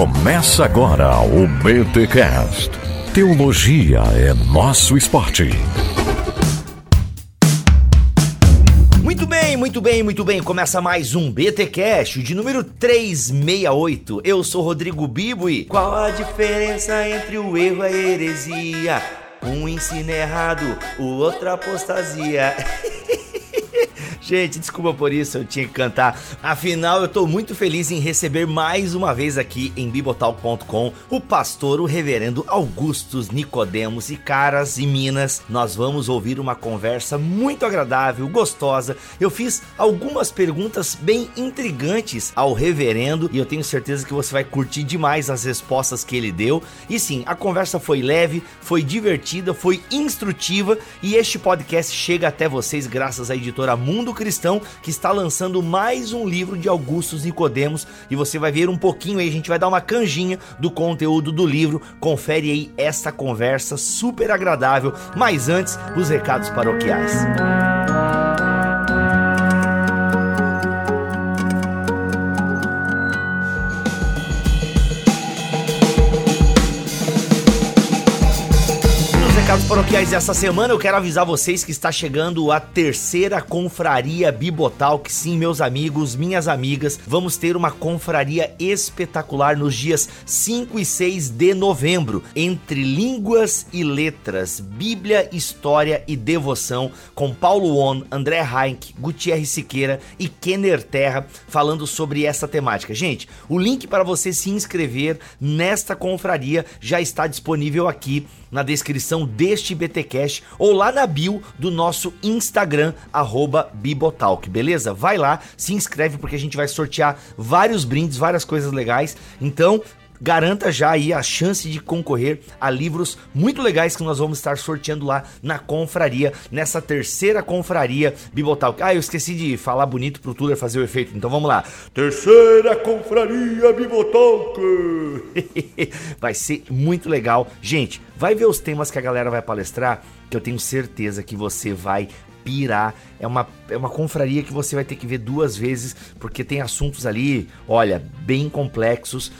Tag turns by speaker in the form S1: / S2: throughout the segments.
S1: Começa agora o BTCast. Teologia é nosso esporte.
S2: Muito bem, muito bem, muito bem. Começa mais um BTcast de número 368. Eu sou Rodrigo Bibo e qual a diferença entre o erro e a heresia? Um ensino errado, o outro apostasia. Gente, desculpa por isso, eu tinha que cantar. Afinal, eu tô muito feliz em receber mais uma vez aqui em bibotalk.com o pastor, o reverendo Augustus Nicodemos. E caras e minas, nós vamos ouvir uma conversa muito agradável, gostosa. Eu fiz algumas perguntas bem intrigantes ao reverendo e eu tenho certeza que você vai curtir demais as respostas que ele deu. E sim, a conversa foi leve, foi divertida, foi instrutiva e este podcast chega até vocês graças à editora Mundo Cristão, que está lançando mais um livro de Augustus Nicodemos e você vai ver um pouquinho aí, a gente vai dar uma canjinha do conteúdo do livro. Confere aí essa conversa super agradável, mas antes, os recados paroquiais. Recados paroquiais dessa semana, eu quero avisar vocês que está chegando a terceira confraria Bibotalk. Sim, meus amigos, minhas amigas, vamos ter uma confraria espetacular nos dias 5 e 6 de novembro, entre línguas e letras, Bíblia, história e devoção, com Paulo On, André Heinck, Gutierrez Siqueira e Kenner Terra falando sobre essa temática. Gente, o link para você se inscrever nesta confraria já está disponível aqui na descrição deste BTcast ou lá na bio do nosso Instagram @bibotalk, beleza? Vai lá, se inscreve porque a gente vai sortear vários brindes, várias coisas legais. Então, garanta já aí a chance de concorrer a livros muito legais que nós vamos estar sorteando lá na confraria, nessa terceira confraria Bibotalk. Ah, eu esqueci de falar bonito pro Tuller fazer o efeito, então vamos lá. Terceira confraria Bibotalk! vai ser muito legal. Gente, vai ver os temas que a galera vai palestrar, que eu tenho certeza que você vai pirar. É uma, é uma confraria que você vai ter que ver duas vezes, porque tem assuntos ali, olha, bem complexos,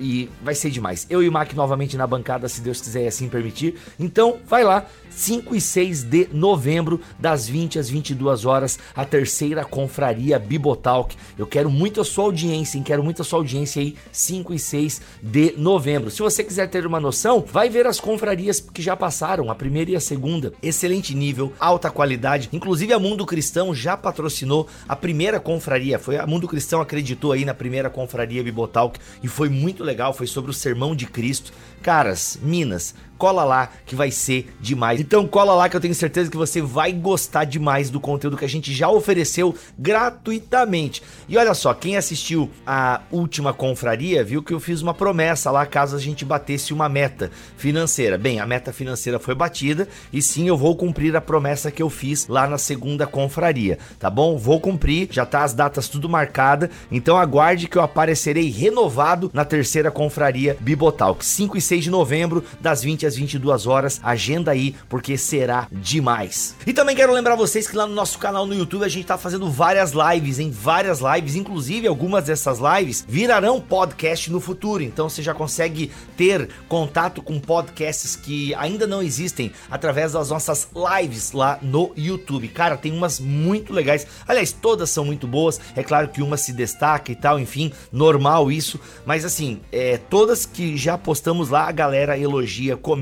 S2: e vai ser demais. Eu e o Mac novamente na bancada, se Deus quiser e assim permitir. Então, vai lá, 5 e 6 de novembro, das 20 às 22 horas, a terceira confraria Bibotalk. Eu quero muito a sua audiência, hein? Quero muito a sua audiência aí, 5 e 6 de novembro. Se você quiser ter uma noção, vai ver as confrarias que já passaram, a primeira e a segunda. Excelente nível, alta qualidade. Inclusive a Mundo Cristão já patrocinou a primeira confraria. Foi a Mundo Cristão acreditou aí na primeira confraria Bibotalk e foi muito legal, foi sobre o sermão de Cristo. Caras, Minas, cola lá que vai ser demais. Então cola lá que eu tenho certeza que você vai gostar demais do conteúdo que a gente já ofereceu gratuitamente. E olha só, quem assistiu a última confraria viu que eu fiz uma promessa lá caso a gente batesse uma meta financeira. Bem, a meta financeira foi batida e sim, eu vou cumprir a promessa que eu fiz lá na segunda confraria, tá bom? Vou cumprir, já tá as datas tudo marcada, então aguarde que eu aparecerei renovado na terceira confraria Bibotalk, 5 e 6 de novembro, das 20 às 22 horas. Agenda aí, porque será demais. E também quero lembrar vocês que lá no nosso canal no YouTube a gente tá fazendo várias lives, em várias lives, inclusive algumas dessas lives virarão podcast no futuro. Então você já consegue ter contato com podcasts que ainda não existem através das nossas lives lá no YouTube. Cara, tem umas muito legais. Aliás, todas são muito boas. É claro que uma se destaca e tal, enfim, normal isso. Mas assim, é, todas que já postamos lá, a galera elogia, comenta,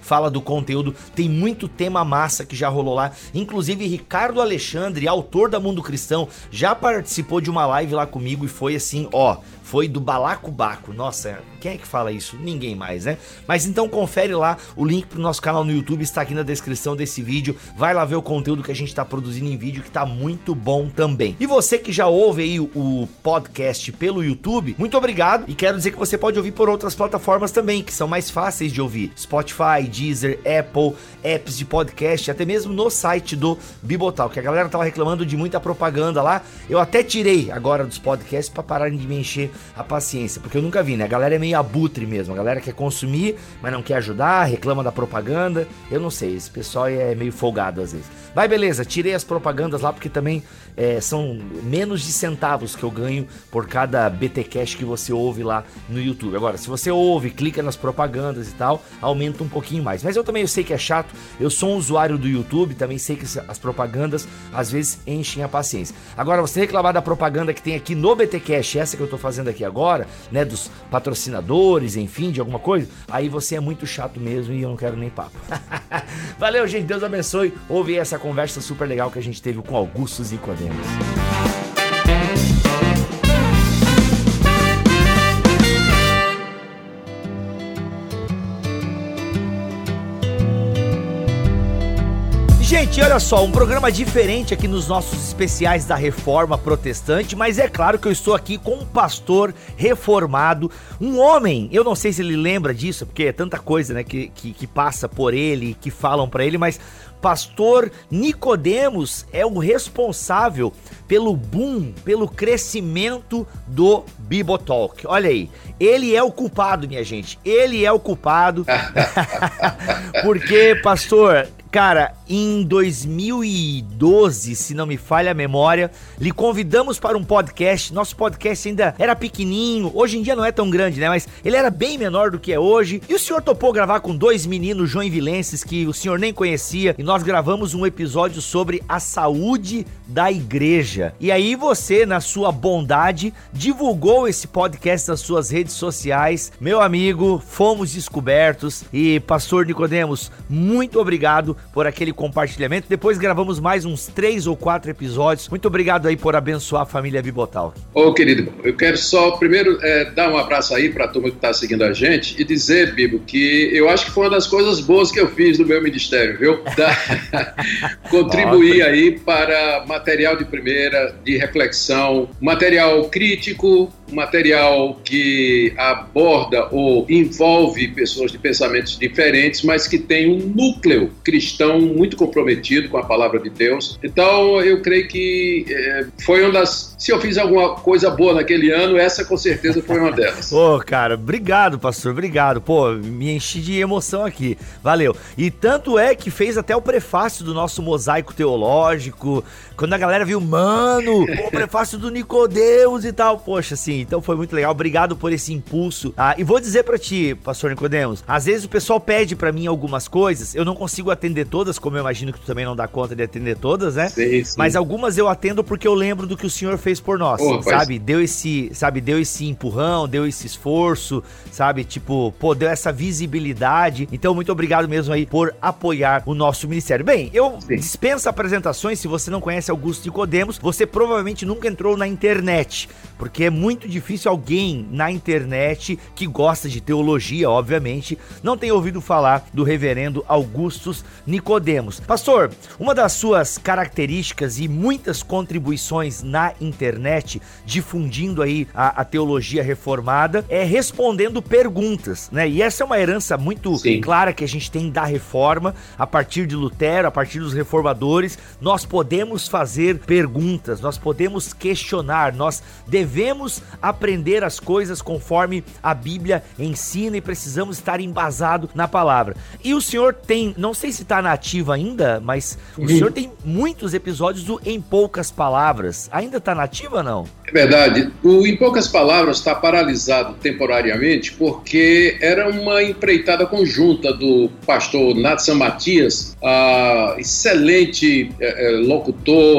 S2: fala do conteúdo. Tem muito tema massa que já rolou lá. Inclusive, Ricardo Alexandre, autor da Mundo Cristão, já participou de uma live lá comigo e foi assim, ó, foi do Balacobaco. Nossa, quem é que fala isso? Ninguém mais, né? Mas então confere lá, o link pro nosso canal no YouTube está aqui na descrição desse vídeo. Vai lá ver o conteúdo que a gente está produzindo em vídeo, que tá muito bom também. E você que já ouve aí o podcast pelo YouTube, muito obrigado. E quero dizer que você pode ouvir por outras plataformas também, que são mais fáceis de ouvir: Spotify, Deezer, Apple, apps de podcast, até mesmo no site do Bibotal, que a galera tava reclamando de muita propaganda lá. Eu até tirei agora dos podcasts para pararem de me encher a paciência, porque eu nunca vi, né? A galera é meio abutre mesmo, a galera quer consumir, mas não quer ajudar, reclama da propaganda. Eu não sei, esse pessoal é meio folgado às vezes. Vai, beleza, tirei as propagandas lá porque também é, são menos de centavos que eu ganho por cada BT Cash que você ouve lá no YouTube. Agora, se você ouve, clica nas propagandas e tal, aumenta um pouquinho mais. Mas eu também eu sei que é chato, eu sou um usuário do YouTube, também sei que as propagandas às vezes enchem a paciência. Agora, você reclamar da propaganda que tem aqui no BT Cash, essa que eu tô fazendo aqui agora, né, dos patrocinadores, enfim, de alguma coisa, aí você é muito chato mesmo e eu não quero nem papo. Valeu, gente, Deus abençoe. Ouve essa conversa super legal que a gente teve com Augustus e Gente, olha só, um programa diferente aqui nos nossos especiais da Reforma Protestante, mas é claro que eu estou aqui com um pastor reformado, um homem, eu não sei se ele lembra disso, porque é tanta coisa, né, que, que, que passa por ele, que falam para ele, mas pastor Nicodemos é o responsável pelo boom, pelo crescimento do Bibotalk. Olha aí, ele é o culpado, minha gente. Ele é o culpado. Porque, pastor, Cara, em 2012, se não me falha a memória, lhe convidamos para um podcast. Nosso podcast ainda era pequenininho, hoje em dia não é tão grande, né? Mas ele era bem menor do que é hoje. E o senhor topou gravar com dois meninos joinvilenses que o senhor nem conhecia. E nós gravamos um episódio sobre a saúde da igreja. E aí você, na sua bondade, divulgou esse podcast nas suas redes sociais. Meu amigo, fomos descobertos. E pastor Nicodemos, muito obrigado por aquele compartilhamento. Depois gravamos mais uns três ou quatro episódios. Muito obrigado aí por abençoar a família Bibotal.
S3: Ô, querido, eu quero só primeiro é, dar um abraço aí para a turma que está seguindo a gente e dizer, Bibo, que eu acho que foi uma das coisas boas que eu fiz no meu ministério, viu? Da... Contribuir aí para material de primeira, de reflexão, material crítico, material que aborda ou envolve pessoas de pensamentos diferentes, mas que tem um núcleo cristão muito comprometido com a palavra de Deus. Então, eu creio que é, foi uma das. Se eu fiz alguma coisa boa naquele ano, essa com certeza foi uma delas.
S2: Ô, oh, cara, obrigado, pastor, obrigado. Pô, me enchi de emoção aqui. Valeu. E tanto é que fez até o prefácio do nosso mosaico teológico. Quando a galera viu, mano, o prefácio do Nicodeus e tal. Poxa, assim, então foi muito legal. Obrigado por esse impulso. Ah, e vou dizer para ti, pastor Nicodemos, às vezes o pessoal pede para mim algumas coisas, eu não consigo atender todas, como eu imagino que tu também não dá conta de atender todas, né? Sim, sim. Mas algumas eu atendo porque eu lembro do que o senhor fez por nós, oh, sabe? Deu esse, sabe, deu esse empurrão, deu esse esforço, sabe? Tipo, pô, deu essa visibilidade. Então, muito obrigado mesmo aí por apoiar o nosso ministério. Bem, eu sim. dispenso apresentações, se você não conhece conhece Augusto Nicodemos, você provavelmente nunca entrou na internet, porque é muito difícil alguém na internet que gosta de teologia, obviamente, não tem ouvido falar do reverendo Augustus Nicodemos. Pastor, uma das suas características e muitas contribuições na internet, difundindo aí a, a teologia reformada, é respondendo perguntas, né? E essa é uma herança muito Sim. clara que a gente tem da reforma, a partir de Lutero, a partir dos reformadores, nós podemos fazer perguntas, nós podemos questionar, nós devemos aprender as coisas conforme a Bíblia ensina e precisamos estar embasado na palavra. E o senhor tem, não sei se está nativo ainda, mas o senhor tem muitos episódios do Em Poucas Palavras. Ainda está nativo ou não?
S3: É verdade. O Em Poucas Palavras está paralisado temporariamente porque era uma empreitada conjunta do pastor Natsan Matias, excelente é,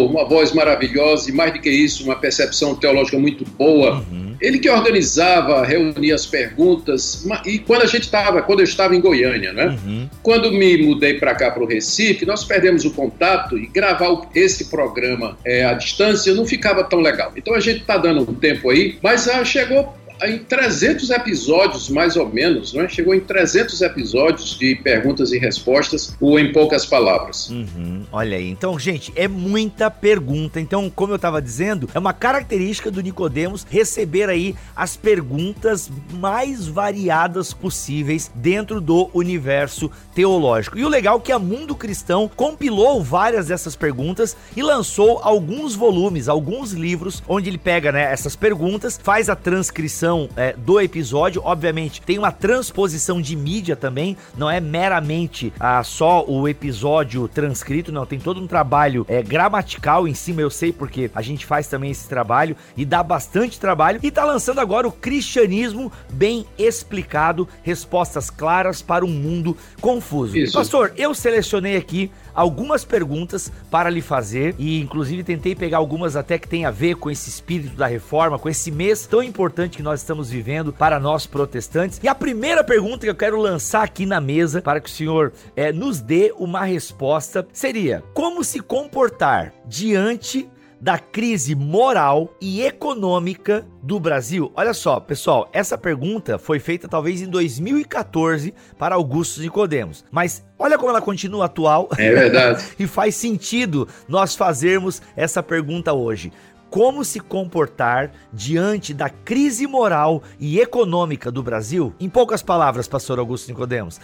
S3: uma voz maravilhosa e, mais do que isso, uma percepção teológica muito boa. Uhum. Ele que organizava, reunia as perguntas. E quando a gente estava, quando eu estava em Goiânia, né? Uhum. Quando me mudei para cá, para o Recife, nós perdemos o contato e gravar esse programa é, à distância não ficava tão legal. Então a gente está dando um tempo aí, mas ah, chegou em 300 episódios, mais ou menos, né? chegou em 300 episódios de perguntas e respostas, ou em poucas palavras.
S2: Uhum, olha aí. Então, gente, é muita pergunta. Então, como eu estava dizendo, é uma característica do Nicodemos receber aí as perguntas mais variadas possíveis dentro do universo teológico. E o legal é que a Mundo Cristão compilou várias dessas perguntas e lançou alguns volumes, alguns livros, onde ele pega né, essas perguntas, faz a transcrição é, do episódio. Obviamente, tem uma transposição de mídia também, não é meramente ah, só o episódio transcrito, não. Tem todo um trabalho é, gramatical em cima, eu sei porque a gente faz também esse trabalho e dá bastante trabalho. E tá lançando agora o Cristianismo Bem Explicado, respostas claras para um mundo confuso. Isso. Pastor, eu selecionei aqui algumas perguntas para lhe fazer e inclusive tentei pegar algumas até que tem a ver com esse espírito da reforma, com esse mês tão importante que nós estamos vivendo para nós protestantes. E a primeira pergunta que eu quero lançar aqui na mesa para que o senhor é, nos dê uma resposta seria: como se comportar diante da crise moral e econômica do Brasil? Olha só, pessoal, essa pergunta foi feita talvez em 2014 para Augusto Nicodemos, mas olha como ela continua atual.
S3: É verdade.
S2: e faz sentido nós fazermos essa pergunta hoje como se comportar diante da crise moral e econômica do Brasil? Em poucas palavras, pastor Augusto Nicodemos.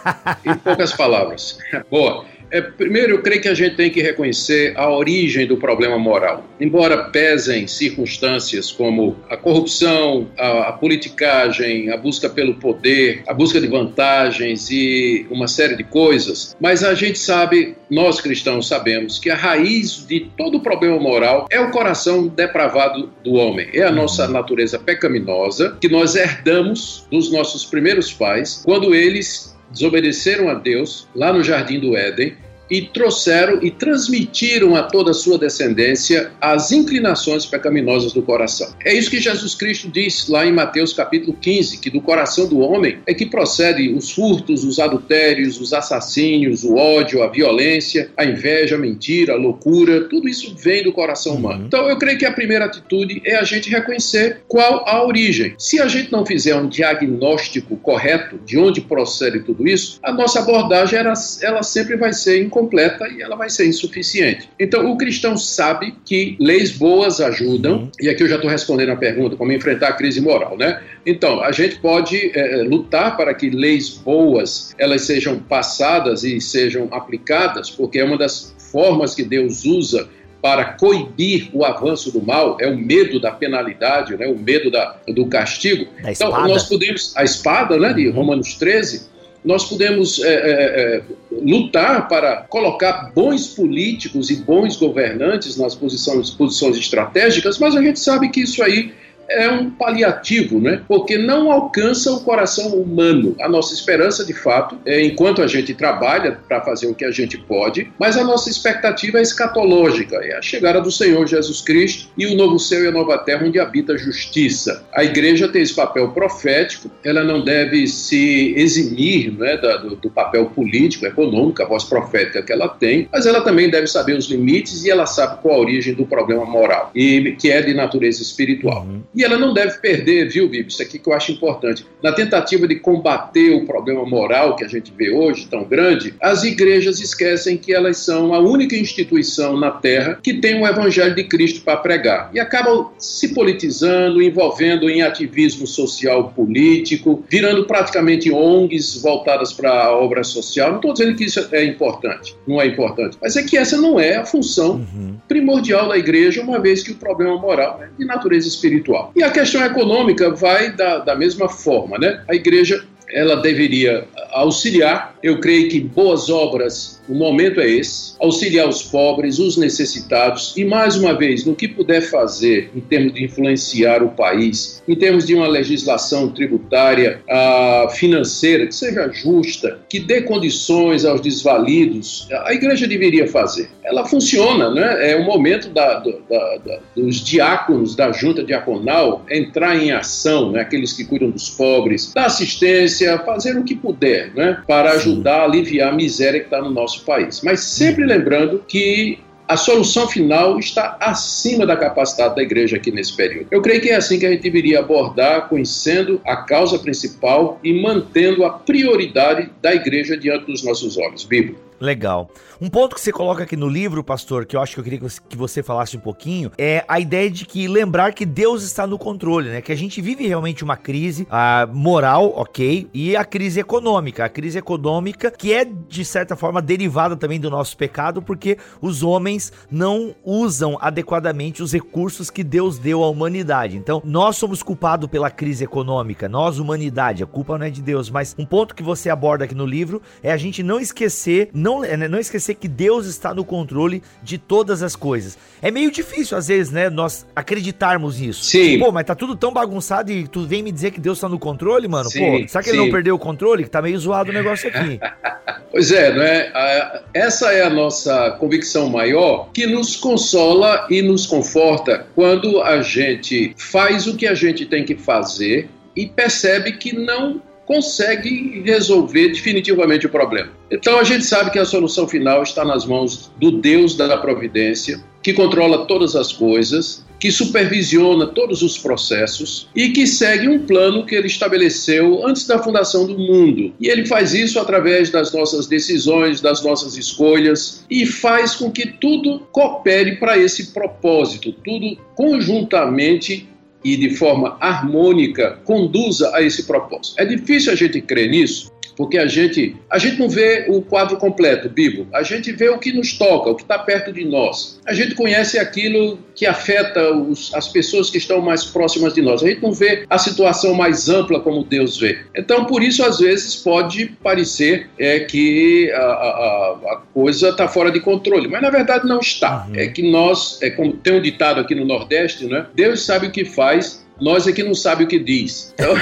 S3: em poucas palavras. Boa. É, primeiro, eu creio que a gente tem que reconhecer a origem do problema moral. Embora pesem circunstâncias como a corrupção, a, a, politicagem, a busca pelo poder, a busca de vantagens e uma série de coisas, mas a gente sabe, nós cristãos sabemos, que a raiz de todo problema moral é o coração depravado do homem, é a nossa natureza pecaminosa que nós herdamos dos nossos primeiros pais quando eles desobedeceram a Deus lá no jardim do Éden e trouxeram e transmitiram a toda a sua descendência as inclinações pecaminosas do coração. É isso que Jesus Cristo diz lá em Mateus capítulo 15, que do coração do homem é que procede os furtos, os adultérios, os assassínios, o ódio, a violência, a inveja, a mentira, a loucura, tudo isso vem do coração uhum. humano. Então eu creio que a primeira atitude é a gente reconhecer qual a origem. Se a gente não fizer um diagnóstico correto de onde procede tudo isso, a nossa abordagem ela, ela sempre vai ser incompleta completa e ela vai ser insuficiente. Então, o cristão sabe que leis boas ajudam, uhum. e aqui eu já estou respondendo a pergunta, como enfrentar a crise moral, né? Então, a gente pode é, lutar para que leis boas elas sejam passadas e sejam aplicadas, porque é uma das formas que Deus usa para coibir o avanço do mal, é o medo da penalidade, né, o medo da, do castigo. então, nós podemos, a espada né, de uhum. Romanos 13, nós podemos é, é, é, lutar para colocar bons políticos e bons governantes nas posições, posições estratégicas, mas a gente sabe que isso aí é um paliativo, né? porque não alcança o coração humano. A nossa esperança, de fato, é enquanto a gente trabalha para fazer o que a gente pode, mas a nossa expectativa é escatológica, é a chegada do Senhor Jesus Cristo e o novo céu e a nova terra onde habita a justiça. A igreja tem esse papel profético, ela não deve se eximir né, do, do papel político, econômico, a voz profética que ela tem, mas ela também deve saber os limites e ela sabe qual a origem do problema moral, e que é de natureza espiritual. Uhum. E ela não deve perder, viu, Bíblia? Isso aqui que eu acho importante. Na tentativa de combater o problema moral que a gente vê hoje, tão grande, as igrejas esquecem que elas são a única instituição na Terra que tem o Evangelho de Cristo para pregar. E acabam se politizando, envolvendo em ativismo social político, virando praticamente ONGs voltadas para a obra social. Não estou dizendo que isso é importante, não é importante, mas é que essa não é a função uhum. primordial da igreja, uma vez que o problema moral é de natureza espiritual. E a questão econômica vai da, da mesma forma, né? A igreja ela deveria auxiliar. Eu creio que boas obras o momento é esse: auxiliar os pobres, os necessitados e, mais uma vez, no que puder fazer em termos de influenciar o país, em termos de uma legislação tributária, uh, financeira, que seja justa, que dê condições aos desvalidos, a igreja deveria fazer. Ela funciona, né? É o momento da, da, da, dos diáconos da junta diaconal entrar em ação, né? aqueles que cuidam dos pobres, da assistência, fazer o que puder né? para ajudar a aliviar a miséria que está no nosso nosso país. Mas sempre lembrando que a solução final está acima da capacidade da igreja aqui nesse período. Eu creio que é assim que a gente deveria abordar, conhecendo a causa principal e mantendo a prioridade da igreja diante dos nossos olhos. Bíblia.
S2: Legal. Um ponto que você coloca aqui no livro, pastor, que eu acho que eu queria que você falasse um pouquinho, é a ideia de que lembrar que Deus está no controle, né? Que a gente vive realmente uma crise a moral, ok, e a crise econômica. A crise econômica que é, de certa forma, derivada também do nosso pecado, porque os homens não usam adequadamente os recursos que Deus deu à humanidade. Então, nós somos culpados pela crise econômica, nós, humanidade. A culpa não é de Deus, mas um ponto que você aborda aqui no livro é a gente não esquecer, é, né, não esquecer que Deus está no controle de todas as coisas. É meio difícil, às vezes, né, nós acreditarmos nisso.
S3: Sim.
S2: Pô, mas tá tudo tão bagunçado e tu vem me dizer que Deus está no controle, mano? Sim, Pô, será que sim. ele não perdeu o controle? Que tá meio zoado o negócio aqui.
S3: pois é, não é? Essa é a nossa convicção maior que nos consola e nos conforta quando a gente faz o que a gente tem que fazer e percebe que não consegue resolver definitivamente o problema. Então a gente sabe que a solução final está nas mãos do Deus da providência, que controla todas as coisas, que supervisiona todos os processos e que segue um plano que ele estabeleceu antes da fundação do mundo. E ele faz isso através das nossas decisões, das nossas escolhas e faz com que tudo coopere para esse propósito, tudo conjuntamente e de forma harmônica conduza a esse propósito. É difícil a gente crer nisso, porque a gente, a gente não vê o quadro completo, Bibo. A gente vê o que nos toca, o que está perto de nós. A gente conhece aquilo que afeta os, as pessoas que estão mais próximas de nós. A gente não vê a situação mais ampla como Deus vê. Então, por isso, às vezes, pode parecer é, que a, a, a coisa está fora de controle, mas na verdade não está. Uhum. É que nós, é como tem um ditado aqui no Nordeste, né? Deus sabe o que faz nós é que não sabe o que diz. Então,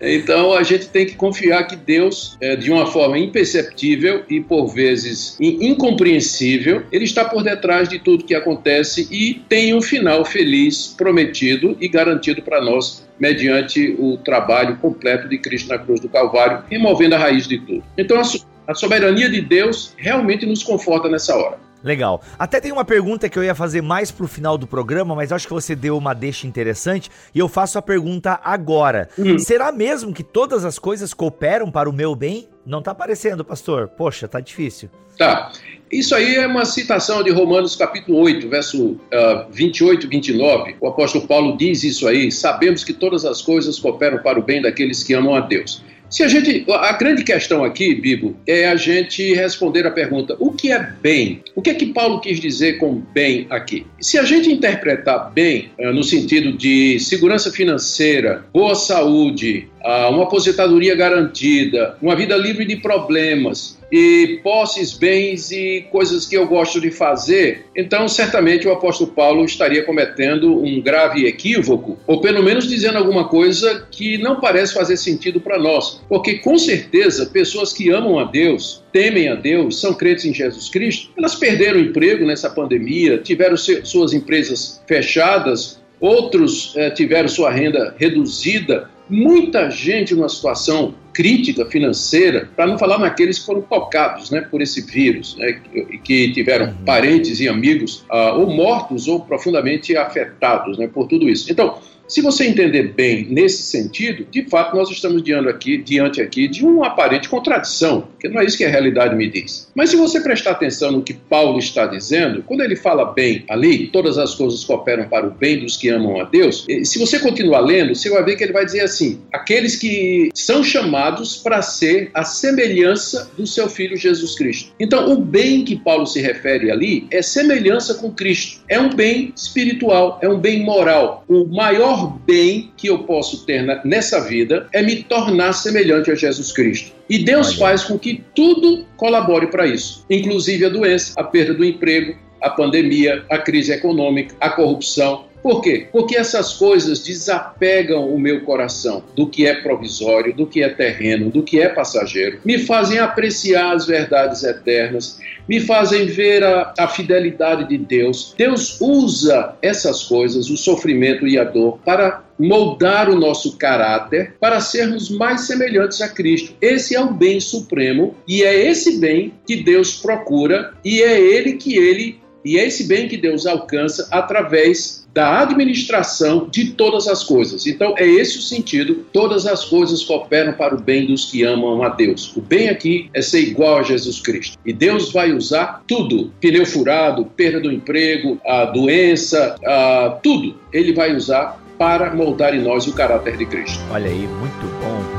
S3: então, a gente tem que confiar que Deus, é, de uma forma imperceptível e por vezes incompreensível, ele está por detrás de tudo que acontece e tem um final feliz prometido e garantido para nós mediante o trabalho completo de Cristo na cruz do Calvário, removendo a raiz de tudo. Então a soberania de Deus realmente nos conforta nessa hora.
S2: Legal. Até tem uma pergunta que eu ia fazer mais pro final do programa, mas acho que você deu uma deixa interessante e eu faço a pergunta agora. Uhum. Será mesmo que todas as coisas cooperam para o meu bem? Não tá aparecendo, pastor. Poxa, tá difícil.
S3: Tá. Isso aí é uma citação de Romanos capítulo 8, verso uh, 28 e 29. O apóstolo Paulo diz isso aí: Sabemos que todas as coisas cooperam para o bem daqueles que amam a Deus. Se a gente, a grande questão aqui, Bibo, é a gente responder a pergunta: o que é bem? O que é que Paulo quis dizer com bem aqui? Se a gente interpretar bem eh, no sentido de segurança financeira, boa saúde, ah, uma aposentadoria garantida, uma vida livre de problemas, e posses, bens e coisas que eu gosto de fazer, então certamente o apóstolo Paulo estaria cometendo um grave equívoco, ou pelo menos dizendo alguma coisa que não parece fazer sentido para nós, porque com certeza pessoas que amam a Deus, temem a Deus, são crentes em Jesus Cristo, elas perderam emprego nessa pandemia, tiveram suas empresas fechadas, outros eh, tiveram sua renda reduzida, muita gente numa situação crítica financeira, para não falar naqueles que foram tocados né, por esse vírus, né, que, que tiveram uhum. parentes e amigos uh, ou mortos ou profundamente afetados né, por tudo isso. Então, se você entender bem nesse sentido, de fato nós estamos diante aqui, diante aqui de uma aparente contradição, que não é isso que a realidade me diz. Mas se você prestar atenção no que Paulo está dizendo, quando ele fala bem ali, todas as coisas cooperam para o bem dos que amam a Deus, se você continuar lendo, você vai ver que ele vai dizer assim: aqueles que são chamados para ser a semelhança do seu filho Jesus Cristo. Então, o bem que Paulo se refere ali é semelhança com Cristo. É um bem espiritual, é um bem moral. O maior bem que eu posso ter nessa vida é me tornar semelhante a Jesus Cristo. E Deus faz com que tudo colabore para isso, inclusive a doença, a perda do emprego, a pandemia, a crise econômica, a corrupção, por quê? Porque essas coisas desapegam o meu coração do que é provisório, do que é terreno, do que é passageiro, me fazem apreciar as verdades eternas, me fazem ver a, a fidelidade de Deus. Deus usa essas coisas, o sofrimento e a dor, para moldar o nosso caráter para sermos mais semelhantes a Cristo. Esse é o bem supremo e é esse bem que Deus procura e é ele que ele E é esse bem que Deus alcança através da administração de todas as coisas. Então, é esse o sentido. Todas as coisas cooperam para o bem dos que amam a Deus. O bem aqui é ser igual a Jesus Cristo. E Deus vai usar tudo: pneu furado, perda do emprego, a doença, a tudo. Ele vai usar para moldar em nós o caráter de Cristo.
S2: Olha aí, muito bom.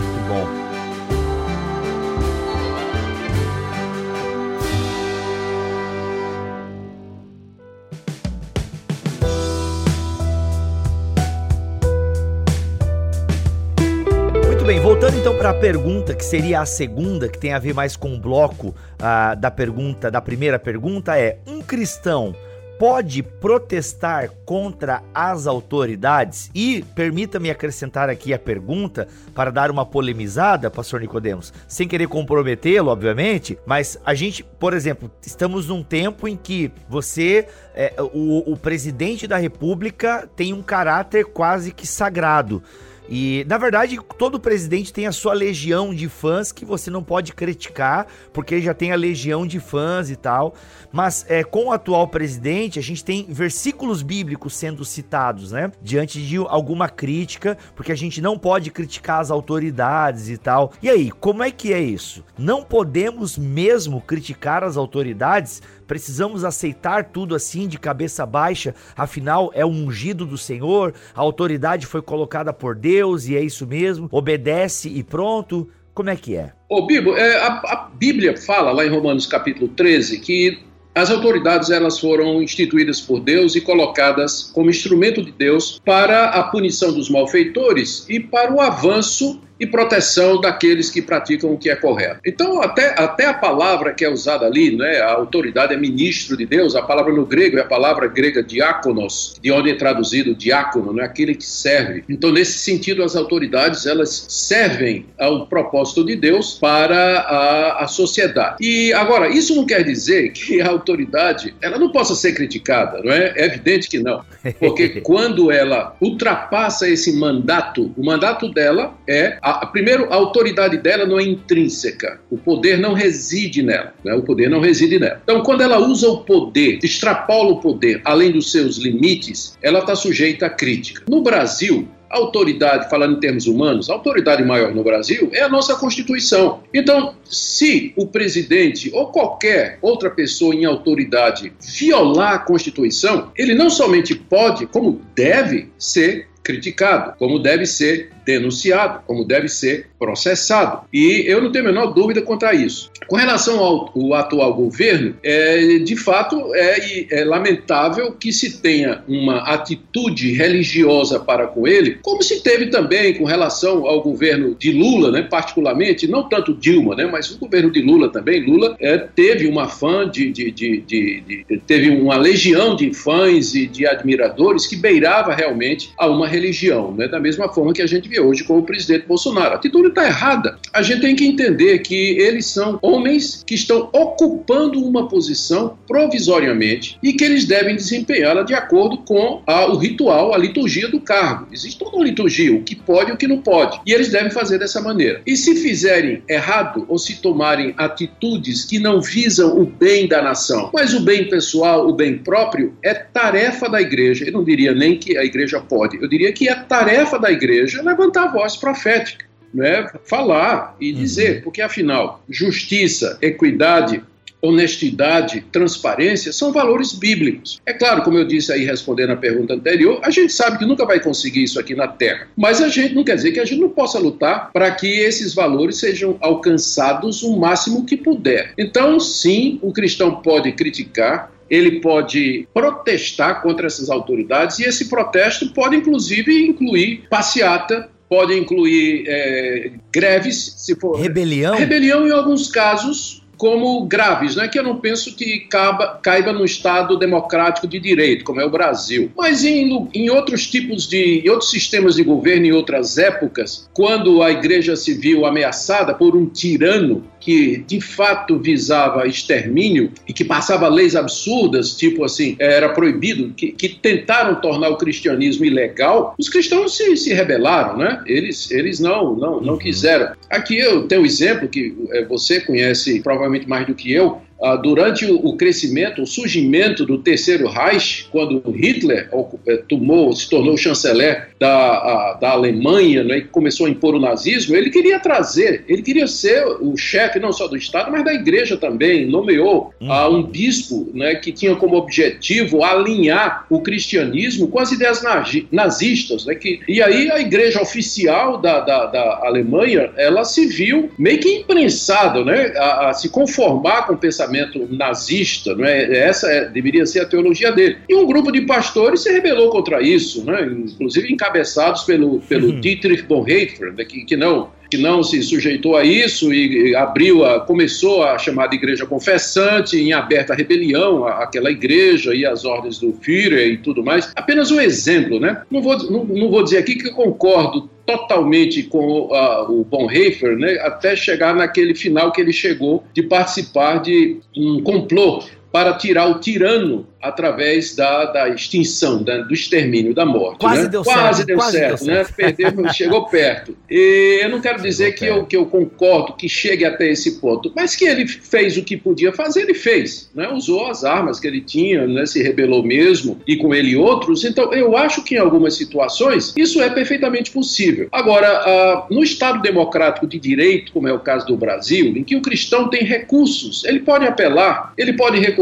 S2: Para a pergunta, que seria a segunda, que tem a ver mais com o bloco uh, da pergunta, da primeira pergunta, é: um cristão pode protestar contra as autoridades? E permita-me acrescentar aqui a pergunta para dar uma polemizada, pastor Nicodemos, sem querer comprometê-lo, obviamente, mas a gente, por exemplo, estamos num tempo em que você, é, o, o presidente da república tem um caráter quase que sagrado. E, na verdade, todo presidente tem a sua legião de fãs que você não pode criticar, porque já tem a legião de fãs e tal. Mas é, com o atual presidente, a gente tem versículos bíblicos sendo citados, né? Diante de alguma crítica, porque a gente não pode criticar as autoridades e tal. E aí, como é que é isso? Não podemos mesmo criticar as autoridades? Precisamos aceitar tudo assim de cabeça baixa, afinal é o ungido do Senhor, a autoridade foi colocada por Deus e é isso mesmo, obedece e pronto. Como é que é?
S3: Ô, Bibo, é, a, a Bíblia fala lá em Romanos capítulo 13 que as autoridades elas foram instituídas por Deus e colocadas como instrumento de Deus para a punição dos malfeitores e para o avanço e proteção daqueles que praticam o que é correto. Então, até, até a palavra que é usada ali, né, a autoridade é ministro de Deus, a palavra no grego é a palavra grega diáconos, de onde é traduzido diácono, né, aquele que serve. Então, nesse sentido, as autoridades elas servem ao propósito de Deus para a, a sociedade. E agora, isso não quer dizer que a autoridade ela não possa ser criticada, não é? É evidente que não, porque quando ela ultrapassa esse mandato, o mandato dela é a, primeiro, a autoridade dela não é intrínseca. O poder não reside nela. Né? O poder não reside nela. Então, quando ela usa o poder, extrapola o poder além dos seus limites, ela está sujeita à crítica. No Brasil, a autoridade, falando em termos humanos, a autoridade maior no Brasil é a nossa Constituição. Então, se o presidente ou qualquer outra pessoa em autoridade violar a Constituição, ele não somente pode, como deve ser criticado, como deve ser denunciado, como deve ser processado. E eu não tenho a menor dúvida quanto a isso. Com relação ao, ao atual governo, é, de fato é, é, lamentável que se tenha uma atitude religiosa para com ele, como se teve também com relação ao governo de Lula, né, particularmente, não tanto Dilma, né, mas o governo de Lula também. Lula é, teve uma fã de, de, de, de, teve uma legião de fãs e de admiradores que beirava realmente a uma religião, né, da mesma forma que a gente hoje com o presidente Bolsonaro. A atitude está errada. A gente tem que entender que eles são homens que estão ocupando uma posição provisoriamente e que eles devem desempenhá-la de acordo com a, o ritual, a liturgia do cargo. Existe toda uma liturgia, o que pode e o que não pode. E eles devem fazer dessa maneira. E se fizerem errado ou se tomarem atitudes que não visam o bem da nação, mas o bem pessoal, o bem próprio, é tarefa da igreja. Eu não diria nem que a igreja pode, eu diria que é tarefa da igreja levantar a voz profética, né? falar e uhum. dizer, porque afinal, justiça, equidade, honestidade, transparência são valores bíblicos. É claro, como eu disse aí respondendo a pergunta anterior, a gente sabe que nunca vai conseguir isso aqui na Terra, mas a gente não quer dizer que a gente não possa lutar para que esses valores sejam alcançados o máximo que puder. Então, sim, o cristão pode criticar, ele pode protestar contra essas autoridades e esse protesto pode, inclusive, incluir passeata, pode incluir é, greves, se for
S2: rebelião.
S3: Rebelião em alguns casos como graves, né, que eu não penso que caiba, caiba no Estado democrático de direito, como é o Brasil. Mas em, em outros tipos de, em outros sistemas de governo, em outras épocas, quando a igreja se viu ameaçada por um tirano que de fato visava extermínio e que passava leis absurdas, tipo assim, era proibido, que, que tentaram tornar o cristianismo ilegal, os cristãos se, se rebelaram, né? Eles, eles não, não, não quiseram. Aqui eu tenho um exemplo que é, você conhece provavelmente mais do que eu, durante o, crescimento, o surgimento do terceiro Reich, quando Hitler eh, tomou, se tornou chanceler da, da Alemanha né, e começou a impor o nazismo, ele queria trazer, ele queria ser o chefe não só do Estado, mas da igreja também. Nomeou hum. uh, um bispo né, que tinha como objetivo alinhar o cristianismo com as ideias nazistas. Né, que, e aí a igreja oficial da, da, da Alemanha ela se viu meio que imprensada né, a, a se conformar com o pensamento nazista. Né, essa é, deveria ser a teologia dele. E um grupo de pastores se rebelou contra isso, né, inclusive encabeçados pelo, pelo uhum. Dietrich Bonhoeffer, né, que, que não que não se sujeitou a isso e abriu, a, começou a chamada igreja confessante, em aberta rebelião àquela igreja e às ordens do Führer e tudo mais. Apenas um exemplo, né? Não vou, não, não vou dizer aqui que concordo totalmente com uh, o Bonhoeffer, né, até chegar naquele final que ele chegou de participar de um complô para tirar o tirano através da, da extinção, da, do extermínio, da morte.
S2: Quase
S3: né?
S2: deu
S3: quase
S2: certo.
S3: Deu quase certo, deu né? certo. Perdeu, chegou perto. E eu não quero dizer que eu, que eu concordo que chegue até esse ponto, mas que ele fez o que podia fazer, ele fez. Né? Usou as armas que ele tinha, né? se rebelou mesmo, e com ele outros. Então, eu acho que em algumas situações isso é perfeitamente possível. Agora, uh, no Estado democrático de direito, como é o caso do Brasil, em que o cristão tem recursos, ele pode apelar, ele pode recorrer,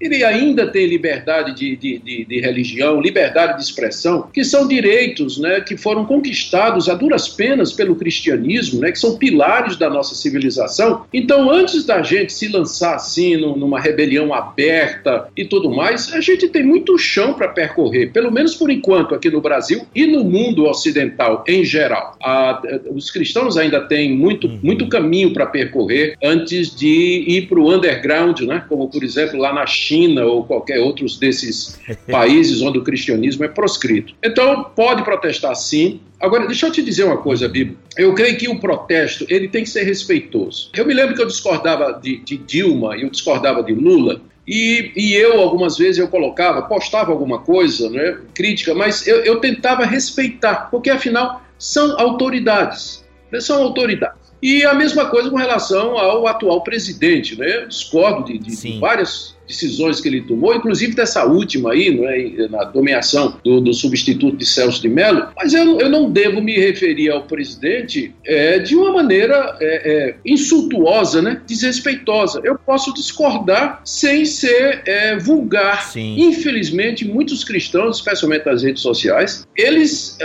S3: ele ainda tem liberdade de, de, de, de, religião, liberdade de expressão, que são direitos né, que foram conquistados a duras penas pelo cristianismo, né, que são pilares da nossa civilização. Então, antes da gente se lançar assim numa rebelião aberta e tudo mais, a gente tem muito chão para percorrer, pelo menos por enquanto aqui no Brasil e no mundo ocidental em geral. A, os cristãos ainda têm muito, uhum. muito caminho para percorrer antes de ir para o underground, né, como por exemplo lá na China ou qualquer outros desses países onde o cristianismo é proscrito. Então, pode protestar sim. Agora, deixa eu te dizer uma coisa, Bíblia. Eu creio que o protesto ele tem que ser respeitoso. Eu me lembro que eu discordava de, de Dilma e eu discordava de Lula. E, e, eu, algumas vezes, eu colocava, postava alguma coisa, né, crítica, mas eu, eu tentava respeitar, porque afinal são autoridades. Né, são autoridades. E a mesma coisa com relação ao atual presidente. Né? Eu discordo de, de, de várias decisões que ele tomou, inclusive dessa última aí, não é, na nomeação do, do substituto de Celso de Mello, mas eu, eu não devo me referir ao presidente é, de uma maneira é, é, insultuosa, né, desrespeitosa. Eu posso discordar sem ser é, vulgar.
S2: Sim.
S3: Infelizmente, muitos cristãos, especialmente nas redes sociais, eles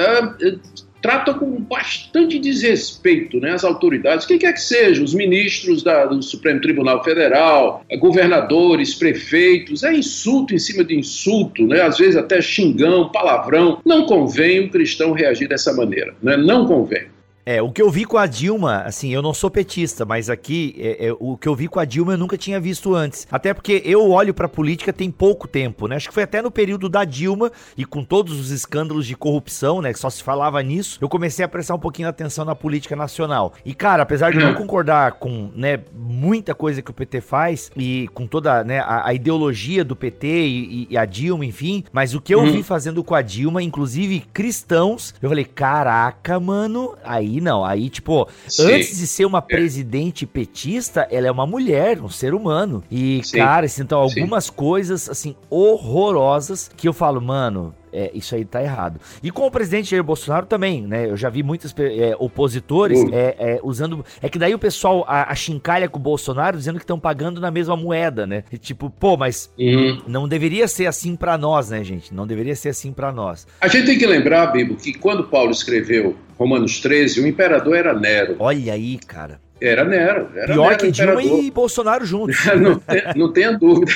S3: trata com bastante desrespeito né, as autoridades, quem quer que seja, os ministros da, do Supremo Tribunal Federal, governadores, prefeitos, é insulto em cima de insulto, né, às vezes até xingão, palavrão. Não convém o cristão reagir dessa maneira, né, não convém.
S2: É, o que eu vi com a Dilma, assim, eu não sou petista, mas aqui, é, é, o que eu vi com a Dilma eu nunca tinha visto antes. Até porque eu olho pra política tem pouco tempo, né? Acho que foi até no período da Dilma e com todos os escândalos de corrupção, né? Que só se falava nisso, eu comecei a prestar um pouquinho atenção na política nacional. E, cara, apesar de não uhum. concordar com, né, muita coisa que o PT faz e com toda, né, a, a ideologia do PT e, e, a Dilma, enfim, mas o que eu uhum. vi fazendo com a Dilma, inclusive cristãos, eu falei, caraca, mano, aí Aí não, aí tipo, Sim. antes de ser uma presidente petista, ela é uma mulher, um ser humano. E, Sim. cara, assim, então algumas Sim. coisas, assim, horrorosas que eu falo, mano, é, isso aí tá errado. E com o presidente Jair Bolsonaro também, né? Eu já vi muitos é, opositores uh. é, é, usando. É que daí o pessoal a, a chincalha com o Bolsonaro dizendo que estão pagando na mesma moeda, né? E, tipo, pô, mas uhum. não deveria ser assim para nós, né, gente? Não deveria ser assim para nós.
S3: A gente tem que lembrar, Bibo, que quando Paulo escreveu Romanos 13, o imperador era Nero.
S2: Olha aí, cara.
S3: Era Nero. Era
S2: Pior Nero, que Dilma e Bolsonaro juntos.
S3: não, não tenha dúvida.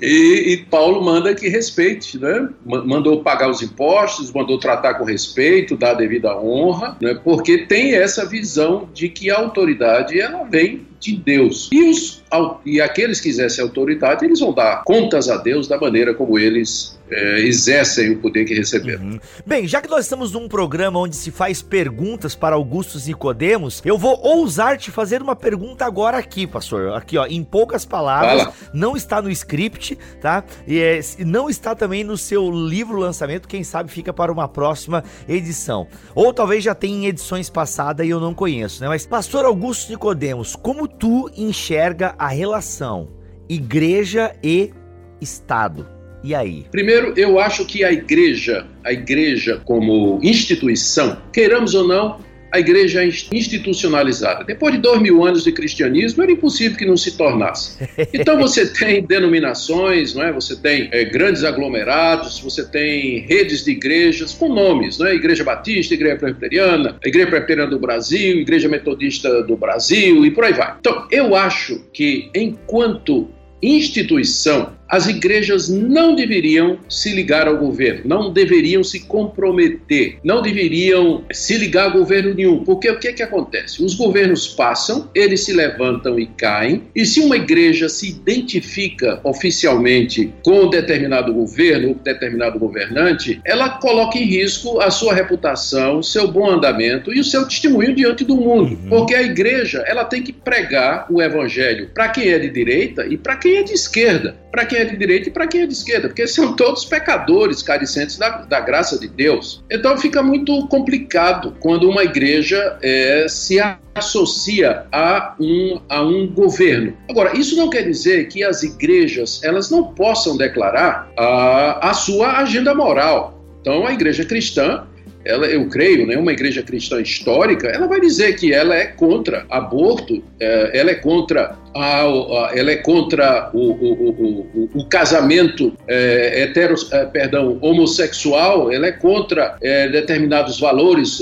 S3: e, e, Paulo manda que respeite, né? Mandou pagar os impostos, mandou tratar com respeito, dar a devida honra, né? porque tem essa visão de que a autoridade ela vem de Deus. E, os, e aqueles que exercem autoridade, eles vão dar contas a Deus da maneira como eles é, exercem o poder que receberam. Uhum.
S2: Bem, já que nós estamos num programa onde se faz perguntas para Augustus Nicodemos, eu vou ousar te fazer uma pergunta agora aqui, pastor. Aqui, ó, em poucas palavras, Fala. não está no script, tá? E é, não está também no seu livro lançamento, quem sabe fica para uma próxima edição. Ou talvez já tenha em edições passadas e eu não conheço, né? Mas, pastor Augusto Nicodemos, como tu enxerga a relação igreja e Estado? E aí?
S3: Primeiro, eu acho que a igreja, a igreja como instituição, queiramos ou não, a igreja é institucionalizada. Depois de dois mil anos de cristianismo, era impossível que não se tornasse. Então você tem denominações, não é? você tem é, grandes aglomerados, você tem redes de igrejas com nomes, não é? Igreja Batista, Igreja Presbiteriana, Igreja Presbiteriana do Brasil, Igreja Metodista do Brasil e por aí vai. Então eu acho que enquanto instituição as igrejas não deveriam se ligar ao governo, não deveriam se comprometer, não deveriam se ligar a governo nenhum, porque o que é que acontece? Os governos passam, eles se levantam e caem, e se uma igreja se identifica oficialmente com um determinado governo, determinado governante, ela coloca em risco a sua reputação, seu bom andamento e o seu testemunho diante do mundo, uhum. porque a igreja ela tem que pregar o evangelho para quem é de direita e para quem é de esquerda para quem é de direita e para quem é de esquerda, porque são todos pecadores carecentes da, da graça de Deus. Então fica muito complicado quando uma igreja é, se associa a um, a um governo. Agora, isso não quer dizer que as igrejas elas não possam declarar a, a sua agenda moral. Então, a igreja cristã ela, eu creio, né, uma igreja cristã histórica, ela vai dizer que ela é contra aborto, é, ela é contra a, a, ela é contra o, o, o, o casamento é, é, perdão, homossexual, ela é contra é, determinados valores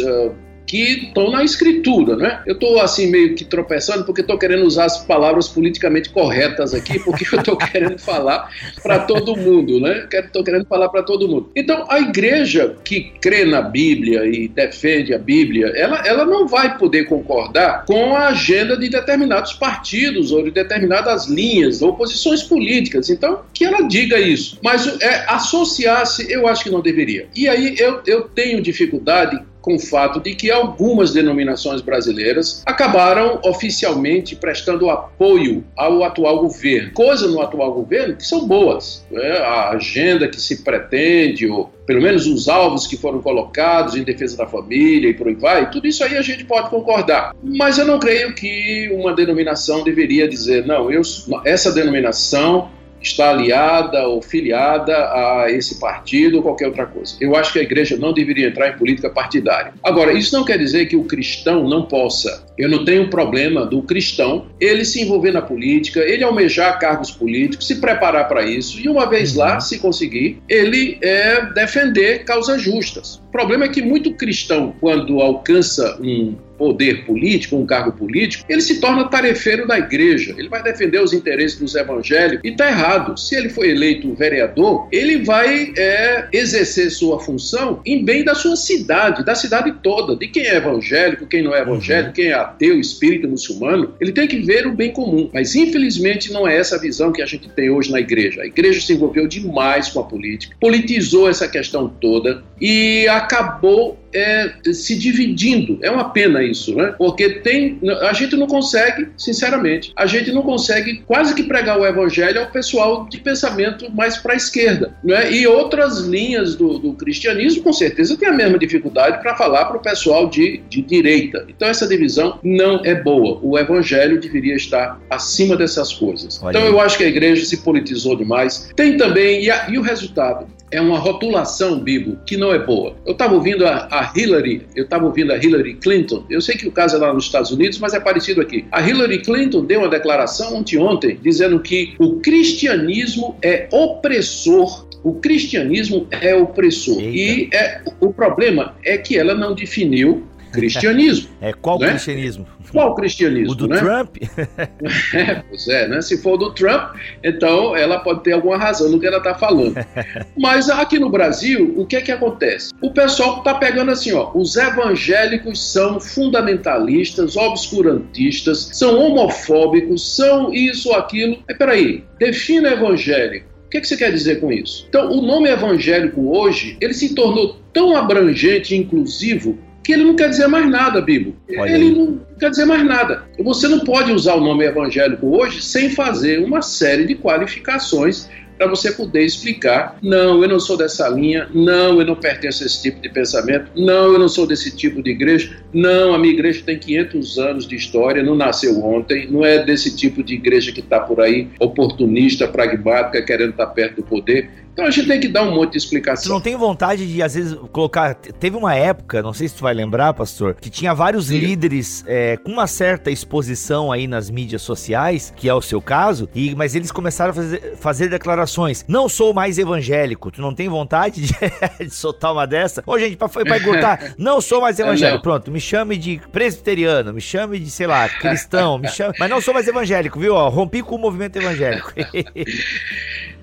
S3: que estão na escritura, né? Eu estou assim meio que tropeçando porque estou querendo usar as palavras politicamente corretas aqui, porque eu estou querendo falar para todo mundo, né? Estou querendo falar para todo mundo. Então, a igreja que crê na Bíblia e defende a Bíblia, ela, ela não vai poder concordar com a agenda de determinados partidos ou de determinadas linhas ou posições políticas. Então, que ela diga isso. Mas é, associar-se, eu acho que não deveria. E aí eu, eu tenho dificuldade com o fato de que algumas denominações brasileiras acabaram oficialmente prestando apoio ao atual governo. Coisas no atual governo que são boas. Né? A agenda que se pretende, ou pelo menos os alvos que foram colocados em defesa da família e por aí vai, tudo isso aí a gente pode concordar. Mas eu não creio que uma denominação deveria dizer, não, eu, essa denominação está aliada ou filiada a esse partido ou qualquer outra coisa. Eu acho que a igreja não deveria entrar em política partidária. Agora, isso não quer dizer que o cristão não possa. Eu não tenho problema do cristão ele se envolver na política, ele almejar cargos políticos, se preparar para isso e uma vez lá, uhum. se conseguir, ele é defender causas justas. O problema é que muito cristão, quando alcança um poder político, um cargo político, ele se torna tarefeiro da igreja. Ele vai defender os interesses dos evangélicos. E está errado. Se ele foi eleito vereador, ele vai é, exercer sua função em bem da sua cidade, da cidade toda, de quem é evangélico, quem não é evangélico, uhum. quem é ateu, espírita, muçulmano. Ele tem que ver o bem comum. Mas infelizmente não é essa a visão que a gente tem hoje na igreja. A igreja se envolveu demais com a política, politizou essa questão toda e acabou é, se dividindo. É uma pena isso, né? Porque tem, a gente não consegue, sinceramente, a gente não consegue quase que pregar o evangelho ao pessoal de pensamento mais para a esquerda, né? E outras linhas do, do, cristianismo, com certeza, tem a mesma dificuldade para falar para o pessoal de, de direita. Então essa divisão não é boa. O evangelho deveria estar acima dessas coisas. Olha então eu acho que a igreja se politizou demais. Tem também, e, a, e o resultado? É uma rotulação, Bibo, que não é boa. Eu estava ouvindo a, a, Hillary, eu estava ouvindo a Hillary Clinton, eu sei que o caso é lá nos Estados Unidos, mas é parecido aqui. A Hillary Clinton deu uma declaração ontem, dizendo que o cristianismo é opressor o cristianismo é opressor. Eita. E é, o problema é que ela não definiu cristianismo.
S2: É qual né? cristianismo?
S3: Qual cristianismo?
S2: O do
S3: né?
S2: Trump?
S3: é, pois é, né? Se for do Trump, então ela pode ter alguma razão no que ela está falando. Mas aqui no Brasil, o que é que acontece? O pessoal está pegando assim, ó, os evangélicos são fundamentalistas, obscurantistas, são homofóbicos, são isso aquilo. Mas peraí, defina evangélico que, que você quer dizer com isso? Então, o nome evangélico hoje, ele se tornou tão abrangente e inclusivo que ele não quer dizer mais nada, Bibo. ele não quer dizer mais nada. Você não pode usar o nome evangélico hoje sem fazer uma série de qualificações para você poder explicar: não, eu não sou dessa linha, não, eu não pertenço a esse tipo de pensamento, não, eu não sou desse tipo de igreja, não, a minha igreja tem 500 anos de história, não nasceu ontem, não é desse tipo de igreja que está por aí oportunista, pragmática, querendo estar tá perto do poder. Então a gente tem que dar um monte de explicação.
S2: Tu não tem vontade de, às vezes, colocar. Teve uma época, não sei se tu vai lembrar, pastor, que tinha vários Sim. líderes é, com uma certa exposição aí nas mídias sociais, que é o seu caso, e, mas eles começaram a fazer, fazer declarações. Não sou mais evangélico. Tu não tem vontade de, de soltar uma dessa? Ô, gente, pra, pra encurtar, não sou mais evangélico. Pronto, me chame de presbiteriano, me chame de, sei lá, cristão, me chame. Mas não sou mais evangélico, viu? Ó, rompi com o movimento evangélico.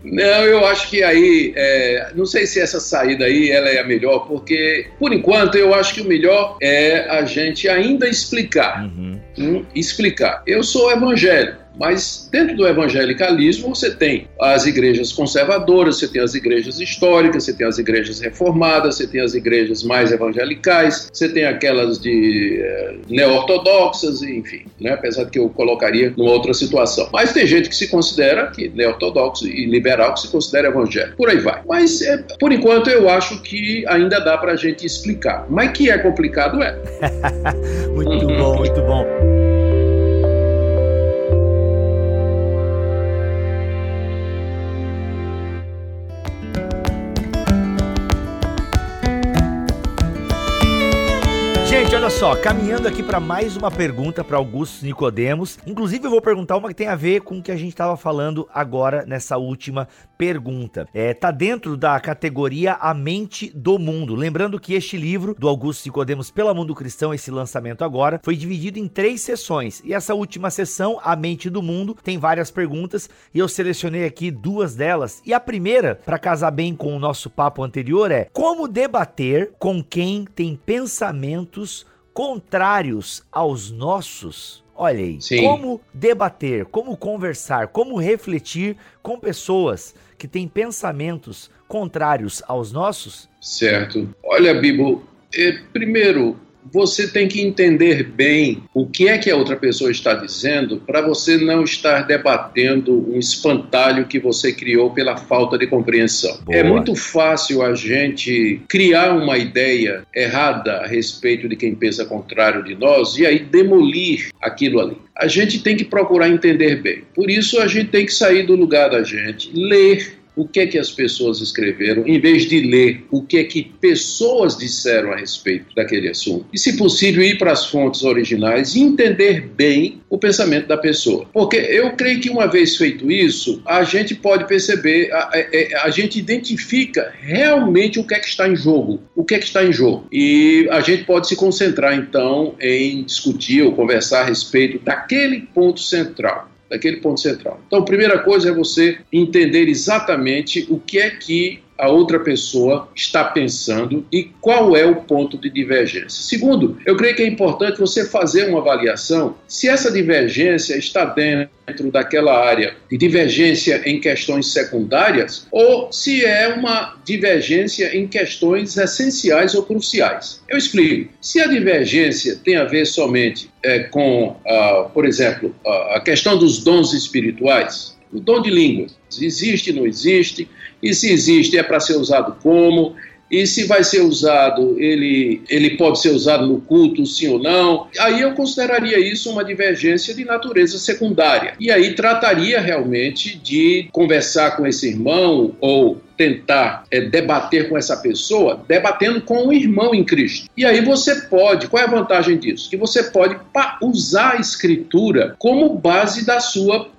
S3: Não, eu acho que aí, é, não sei se essa saída aí ela é a melhor, porque por enquanto eu acho que o melhor é a gente ainda explicar. Uhum. Hum, explicar. Eu sou evangélico. Mas dentro do evangelicalismo você tem as igrejas conservadoras, você tem as igrejas históricas, você tem as igrejas reformadas, você tem as igrejas mais evangelicais, você tem aquelas de é, neo-ortodoxas, enfim, né? apesar de que eu colocaria numa outra situação. Mas tem gente que se considera que neo-ortodoxo e liberal que se considera evangélico. Por aí vai. Mas é, por enquanto eu acho que ainda dá para a gente explicar. Mas que é complicado é.
S2: muito bom, muito bom. Só, caminhando aqui para mais uma pergunta para Augusto Nicodemos. Inclusive, eu vou perguntar uma que tem a ver com o que a gente estava falando agora nessa última pergunta. É, tá dentro da categoria A Mente do Mundo. Lembrando que este livro do Augusto Nicodemos pela Mundo Cristão, esse lançamento agora, foi dividido em três sessões. E essa última sessão, A Mente do Mundo, tem várias perguntas e eu selecionei aqui duas delas. E a primeira, para casar bem com o nosso papo anterior, é como debater com quem tem pensamentos contrários aos nossos. Olha aí, Sim. como debater, como conversar, como refletir com pessoas que têm pensamentos contrários aos nossos?
S3: Certo. Olha, Bibo, é, primeiro, você tem que entender bem o que é que a outra pessoa está dizendo para você não estar debatendo um espantalho que você criou pela falta de compreensão. Boa. É muito fácil a gente criar uma ideia errada a respeito de quem pensa contrário de nós e aí demolir aquilo ali. A gente tem que procurar entender bem. Por isso a gente tem que sair do lugar da gente, ler o que que as pessoas escreveram, em vez de ler o que que pessoas disseram a respeito daquele assunto. E, se possível, ir para as fontes originais e entender bem o pensamento da pessoa. Porque eu creio que uma vez feito isso, a gente pode perceber, a, a, é, a, gente identifica realmente o que é que está em jogo, o que é que está em jogo. E a gente pode se concentrar então em discutir ou conversar a respeito daquele ponto central daquele ponto central. Então, a primeira coisa é você entender exatamente o que é que a outra pessoa está pensando e qual é o ponto de divergência. Segundo, eu creio que é importante você fazer uma avaliação se essa divergência está dentro daquela área de divergência em questões secundárias ou se é uma divergência em questões essenciais ou cruciais. Eu explico. Se a divergência tem a ver somente é, com, uh, por exemplo, a questão dos dons espirituais, o dom de línguas, existe, não existe, e se existe, é para ser usado como? E se vai ser usado, ele, ele pode ser usado no culto, sim ou não? Aí eu consideraria isso uma divergência de natureza secundária. E aí trataria realmente de conversar com esse irmão ou tentar é, debater com essa pessoa, debatendo com um irmão em Cristo. E aí você pode, qual é a vantagem disso? Que você pode usar a escritura como base da sua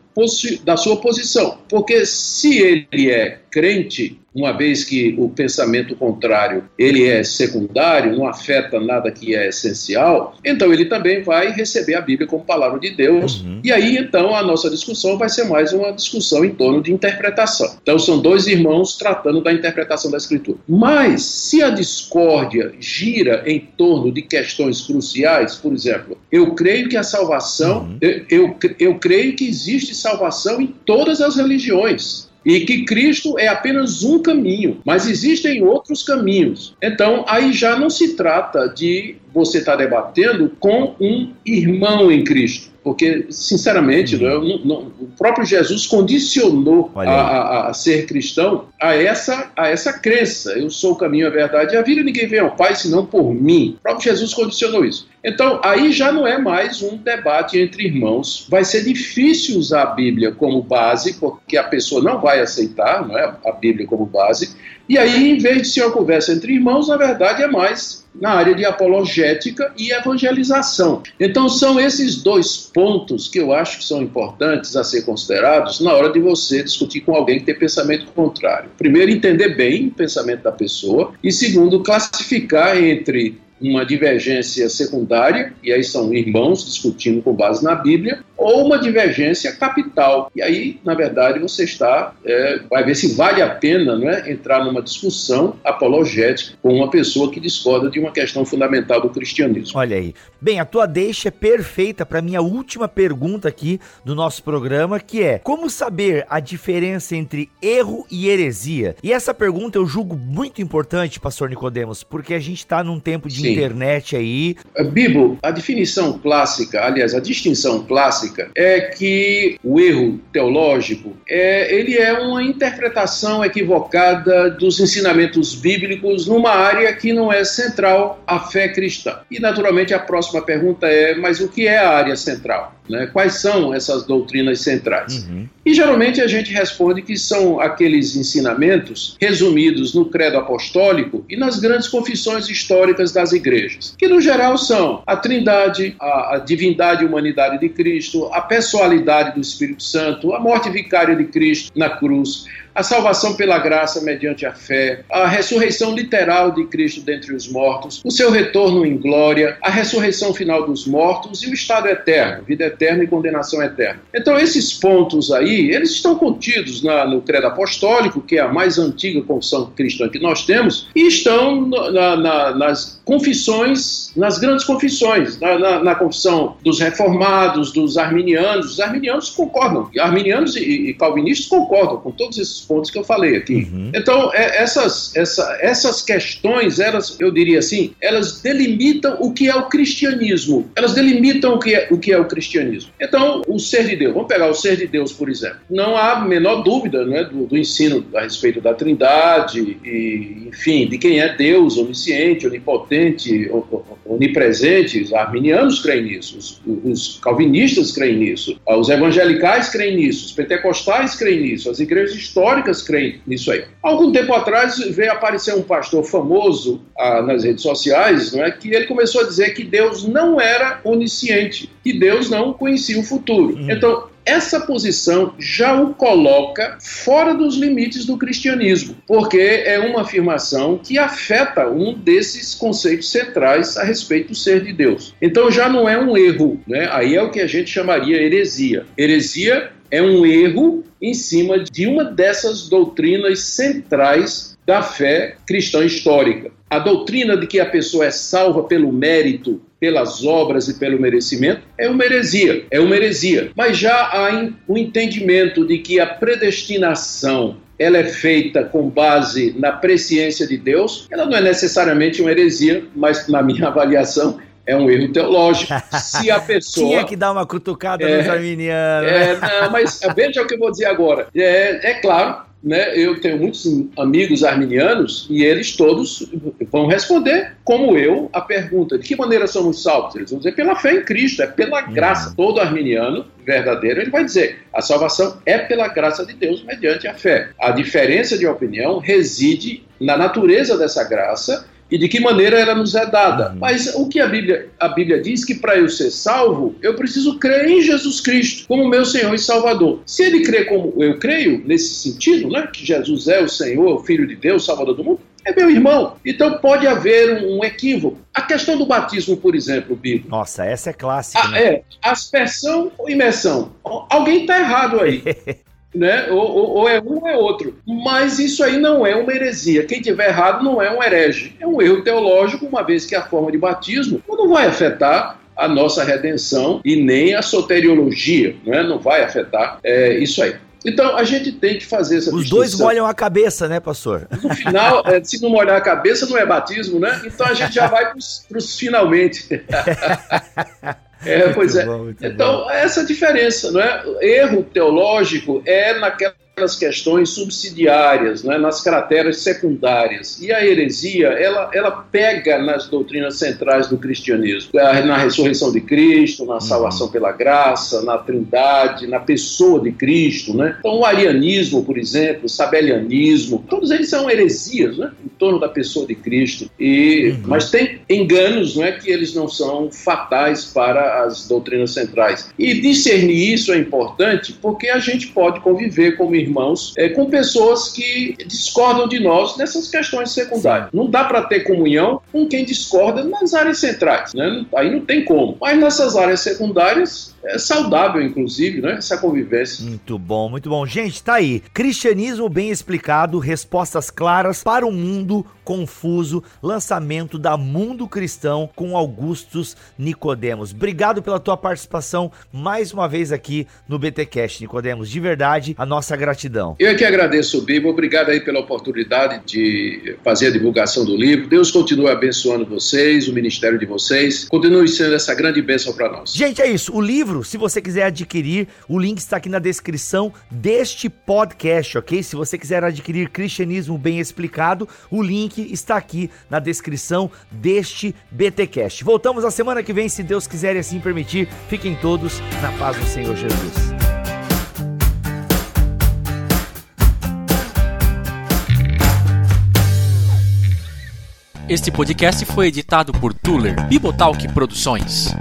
S3: da sua posição. Porque se ele é crente, uma vez que o pensamento contrário ele é secundário, não afeta nada que é essencial, então ele também vai receber a Bíblia como palavra de Deus. Uhum. E aí então a nossa discussão vai ser mais uma discussão em torno de interpretação. Então são dois irmãos tratando da interpretação da Escritura. Mas se a discórdia gira em torno de questões cruciais, por exemplo, eu creio que a salvação, uhum. eu, eu, eu creio que existe salvação em todas as religiões. E que Cristo é apenas um caminho, mas existem outros caminhos. Então, aí já não se trata de você estar tá debatendo com um irmão em Cristo porque, sinceramente, uhum. não, não, o próprio Jesus condicionou a, a, a, ser cristão a essa, a essa crença. Eu sou o caminho, a verdade e a vida, ninguém vem ao Pai senão por mim. O próprio Jesus condicionou isso. Então, aí já não é mais um debate entre irmãos. Vai ser difícil usar a Bíblia como base, porque a pessoa não vai aceitar não é, a Bíblia como base. E aí, em vez de ser uma conversa entre irmãos, na verdade é mais na área de apologética e evangelização. Então, são esses dois pontos que eu acho que são importantes a ser considerados na hora de você discutir com alguém que tem pensamento contrário. Primeiro, entender bem o pensamento da pessoa, e segundo, classificar entre uma divergência secundária, e aí são irmãos discutindo com base na Bíblia, ou uma divergência capital. E aí, na verdade, você está, é, vai ver se vale a pena não é, entrar numa discussão apologética com uma pessoa que discorda de uma questão fundamental do cristianismo.
S2: Olha aí. Bem, a tua deixa é perfeita para minha última pergunta aqui do nosso programa, que é: como saber a diferença entre erro e heresia? E essa pergunta eu julgo muito importante, pastor Nicodemos, porque a gente está num tempo de Sim. Internet aí.
S3: Bibo, a definição clássica, aliás, a distinção clássica clássica é que o erro teológico é, ele é uma interpretação equivocada dos ensinamentos bíblicos numa área que não é central à fé cristã. E, naturalmente, a próxima pergunta é: mas o que é a área central? Né? Quais são essas doutrinas centrais? Uhum. E geralmente a gente responde que são aqueles ensinamentos resumidos no credo apostólico e nas grandes confissões históricas das igrejas, que no geral são a trindade, a, a divindade e humanidade de Cristo, a pessoalidade do Espírito Santo, a morte vicária de Cristo na cruz, a salvação pela graça mediante a fé, a ressurreição literal de Cristo dentre os mortos, o seu retorno em glória, a ressurreição final dos mortos e o estado eterno, vida eterna e condenação eterna. Então, esses pontos aí, eles estão contidos na, no credo apostólico, que é a mais antiga confissão cristã que nós temos, e estão na, na, nas confissões, nas grandes confissões, na, confissão dos reformados, dos arminianos. Os arminianos concordam, arminianos e, e calvinistas concordam com todos esses pontos que eu falei aqui. Uhum. Então, é, essas, essa, essas questões, elas, eu diria assim, elas delimitam o que é o cristianismo. Elas delimitam o que é o, que é o cristianismo. Então, o ser de Deus, vamos pegar o ser de Deus, por exemplo. Não há a menor dúvida né, do, do ensino a respeito da trindade, e, enfim, de quem é Deus, onisciente, onipotente, onipresente. Os arminianos creem nisso, os, os calvinistas creem nisso, os evangelicais creem nisso, os pentecostais creem nisso, as igrejas históricas católicas creem nisso aí. Algum tempo atrás veio aparecer um pastor famoso ah, nas redes sociais, não é, que ele começou a dizer que Deus não era onisciente, que Deus não conhecia o futuro. Uhum. Então, essa posição já o coloca fora dos limites do cristianismo, porque é uma afirmação que afeta um desses conceitos centrais a respeito do ser de Deus. Então já não é um erro, né? aí é o que a gente chamaria heresia. Heresia é um erro em cima de uma dessas doutrinas centrais da fé cristã histórica. A doutrina de que a pessoa é salva pelo mérito, pelas obras e pelo merecimento é uma heresia, é uma heresia. Mas já há o entendimento de que a predestinação ela é feita com base na presciência de Deus, ela não é necessariamente uma heresia, mas na minha avaliação é um erro teológico. Se a pessoa.
S2: Tinha que dar uma cutucada é, nos arminianos.
S3: É, não, mas veja o que eu vou dizer agora. É, é claro, né, eu tenho muitos amigos arminianos e eles todos vão responder, como eu, a pergunta: de que maneira somos salvos? Eles vão dizer pela fé em Cristo, é pela uhum. graça. Todo arminiano verdadeiro, ele vai dizer: a salvação é pela graça de Deus mediante a fé. A diferença de opinião reside na natureza dessa graça e de que maneira ela nos é dada. Uhum. Mas o que a Bíblia, a Bíblia diz que para eu ser salvo, eu preciso crer em Jesus Cristo como meu Senhor e Salvador. Se ele crê como eu creio, nesse sentido, né, que Jesus é o Senhor, o Filho de Deus, Salvador do mundo, é meu irmão. Então pode haver um, equívoco. A questão do batismo, por exemplo, Bíblia.
S2: Nossa, essa é clássica.
S3: Ah, né? É, aspersão ou imersão. Alguém está errado aí. né? Ou, ou, ou, é um ou é outro. Mas isso aí não é uma heresia. Quem tiver errado não é um herege. É um erro teológico, uma vez que a forma de batismo não vai afetar a nossa redenção e nem a soteriologia, né? não vai afetar é, isso aí. Então, a gente tem que fazer essa
S2: Os dois molham a cabeça, né, pastor?
S3: No final, é, se não molhar a cabeça, não é batismo, né? Então a gente já vai para os finalmente. É, pois é. Bom, então, bom. essa diferença, não é? Erro teológico é naquela nas questões subsidiárias, né, nas crateras secundárias. E a heresia, ela, ela pega nas doutrinas centrais do cristianismo, na ressurreição de Cristo, na salvação uhum. pela graça, na trindade, na pessoa de Cristo. Né? Então, o arianismo, por exemplo, o sabelianismo, todos eles são heresias né, torno da pessoa de Cristo. E, uhum. Mas tem enganos né, que eles não são fatais para as doutrinas centrais. E discernir isso é importante porque a gente pode conviver como irmãos, é, com pessoas que discordam de nós nessas questões secundárias. Não dá para ter comunhão com quem discorda nas áreas centrais, né? Aí não tem como. Mas nessas áreas secundárias, é saudável, inclusive, né? Essa convivência.
S2: Muito bom, muito bom. Gente, tá aí. Cristianismo bem explicado, respostas claras para um mundo confuso, lançamento da Mundo Cristão com Augustus Nicodemos. Obrigado pela tua participação mais uma vez aqui no BTcast, Nicodemos. De verdade, a nossa gratidão.
S3: Eu é que agradeço, Bibo. Obrigado aí pela oportunidade de fazer a divulgação do livro. Deus continue abençoando vocês, o ministério de vocês. Continue sendo essa grande bênção para nós.
S2: Gente, é isso. O livro livro, se você quiser adquirir, o link está aqui na descrição deste podcast, ok? Se você quiser adquirir Cristianismo Bem Explicado, o link está aqui na descrição deste BTcast. Voltamos a semana que vem, se Deus quiser e assim permitir. Fiquem todos na paz do Senhor Jesus.
S4: Este podcast foi editado por Tuller Bibotalk Produções.